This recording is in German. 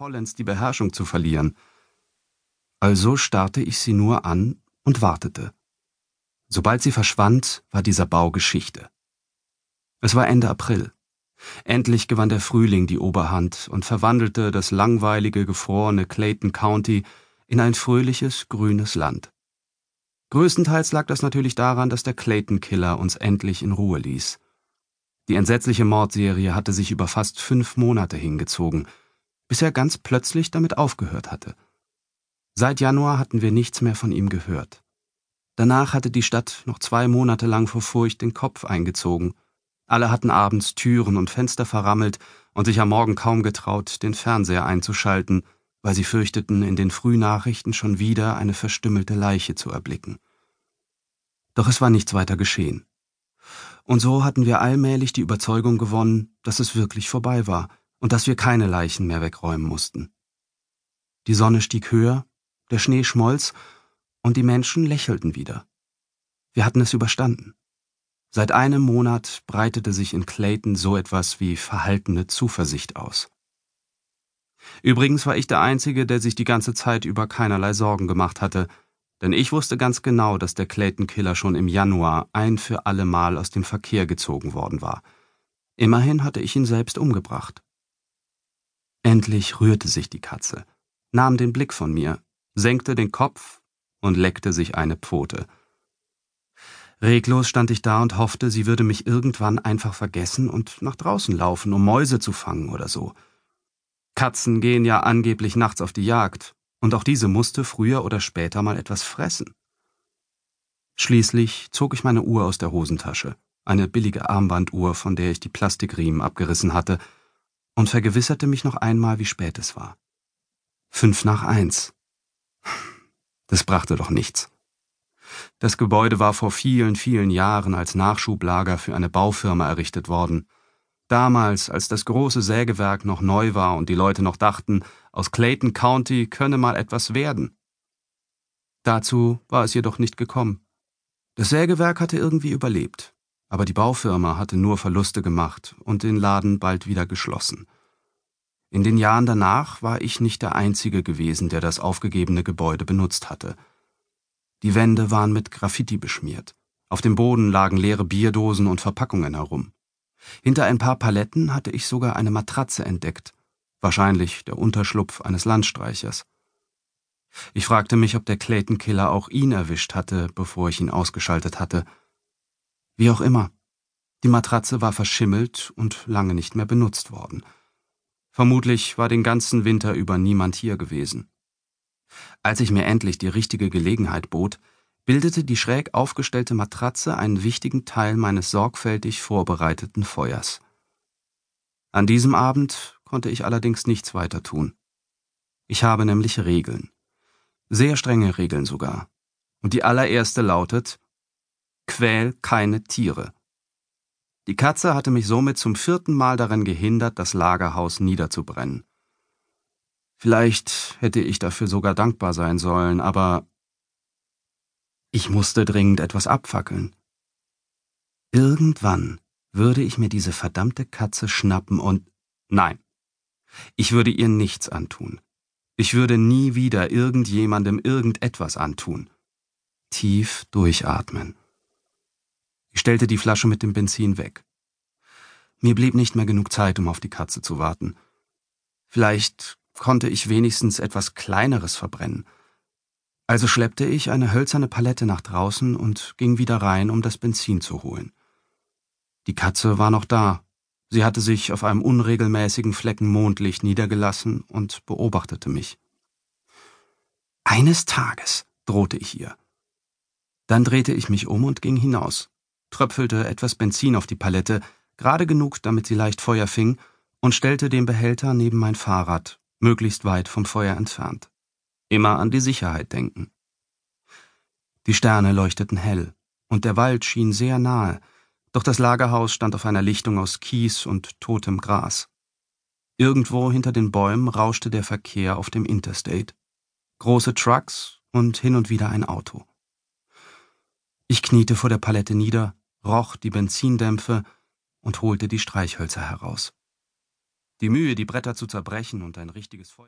vollends die Beherrschung zu verlieren. Also starrte ich sie nur an und wartete. Sobald sie verschwand, war dieser Bau Geschichte. Es war Ende April. Endlich gewann der Frühling die Oberhand und verwandelte das langweilige, gefrorene Clayton County in ein fröhliches, grünes Land. Größtenteils lag das natürlich daran, dass der Clayton-Killer uns endlich in Ruhe ließ. Die entsetzliche Mordserie hatte sich über fast fünf Monate hingezogen, bis er ganz plötzlich damit aufgehört hatte. Seit Januar hatten wir nichts mehr von ihm gehört. Danach hatte die Stadt noch zwei Monate lang vor Furcht den Kopf eingezogen. Alle hatten abends Türen und Fenster verrammelt und sich am Morgen kaum getraut, den Fernseher einzuschalten, weil sie fürchteten, in den Frühnachrichten schon wieder eine verstümmelte Leiche zu erblicken. Doch es war nichts weiter geschehen. Und so hatten wir allmählich die Überzeugung gewonnen, dass es wirklich vorbei war und dass wir keine Leichen mehr wegräumen mussten. Die Sonne stieg höher, der Schnee schmolz und die Menschen lächelten wieder. Wir hatten es überstanden. Seit einem Monat breitete sich in Clayton so etwas wie verhaltene Zuversicht aus. Übrigens war ich der Einzige, der sich die ganze Zeit über keinerlei Sorgen gemacht hatte, denn ich wusste ganz genau, dass der Clayton-Killer schon im Januar ein für alle Mal aus dem Verkehr gezogen worden war. Immerhin hatte ich ihn selbst umgebracht. Endlich rührte sich die Katze, nahm den Blick von mir, senkte den Kopf und leckte sich eine Pfote. Reglos stand ich da und hoffte, sie würde mich irgendwann einfach vergessen und nach draußen laufen, um Mäuse zu fangen oder so. Katzen gehen ja angeblich nachts auf die Jagd, und auch diese musste früher oder später mal etwas fressen. Schließlich zog ich meine Uhr aus der Hosentasche, eine billige Armbanduhr, von der ich die Plastikriemen abgerissen hatte, und vergewisserte mich noch einmal, wie spät es war. Fünf nach eins. Das brachte doch nichts. Das Gebäude war vor vielen, vielen Jahren als Nachschublager für eine Baufirma errichtet worden, Damals, als das große Sägewerk noch neu war und die Leute noch dachten, aus Clayton County könne mal etwas werden. Dazu war es jedoch nicht gekommen. Das Sägewerk hatte irgendwie überlebt, aber die Baufirma hatte nur Verluste gemacht und den Laden bald wieder geschlossen. In den Jahren danach war ich nicht der Einzige gewesen, der das aufgegebene Gebäude benutzt hatte. Die Wände waren mit Graffiti beschmiert. Auf dem Boden lagen leere Bierdosen und Verpackungen herum. Hinter ein paar Paletten hatte ich sogar eine Matratze entdeckt, wahrscheinlich der Unterschlupf eines Landstreichers. Ich fragte mich, ob der Clayton-Killer auch ihn erwischt hatte, bevor ich ihn ausgeschaltet hatte. Wie auch immer, die Matratze war verschimmelt und lange nicht mehr benutzt worden. Vermutlich war den ganzen Winter über niemand hier gewesen. Als ich mir endlich die richtige Gelegenheit bot, bildete die schräg aufgestellte Matratze einen wichtigen Teil meines sorgfältig vorbereiteten Feuers. An diesem Abend konnte ich allerdings nichts weiter tun. Ich habe nämlich Regeln. Sehr strenge Regeln sogar. Und die allererste lautet Quäl keine Tiere. Die Katze hatte mich somit zum vierten Mal daran gehindert, das Lagerhaus niederzubrennen. Vielleicht hätte ich dafür sogar dankbar sein sollen, aber ich musste dringend etwas abfackeln. Irgendwann würde ich mir diese verdammte Katze schnappen und nein, ich würde ihr nichts antun. Ich würde nie wieder irgendjemandem irgendetwas antun. Tief durchatmen. Ich stellte die Flasche mit dem Benzin weg. Mir blieb nicht mehr genug Zeit, um auf die Katze zu warten. Vielleicht konnte ich wenigstens etwas Kleineres verbrennen, also schleppte ich eine hölzerne Palette nach draußen und ging wieder rein, um das Benzin zu holen. Die Katze war noch da. Sie hatte sich auf einem unregelmäßigen Flecken Mondlicht niedergelassen und beobachtete mich. Eines Tages, drohte ich ihr. Dann drehte ich mich um und ging hinaus, tröpfelte etwas Benzin auf die Palette, gerade genug, damit sie leicht Feuer fing, und stellte den Behälter neben mein Fahrrad, möglichst weit vom Feuer entfernt. Immer an die Sicherheit denken. Die Sterne leuchteten hell, und der Wald schien sehr nahe, doch das Lagerhaus stand auf einer Lichtung aus Kies und totem Gras. Irgendwo hinter den Bäumen rauschte der Verkehr auf dem Interstate. Große Trucks und hin und wieder ein Auto. Ich kniete vor der Palette nieder, roch die Benzindämpfe und holte die Streichhölzer heraus. Die Mühe, die Bretter zu zerbrechen und ein richtiges Feuer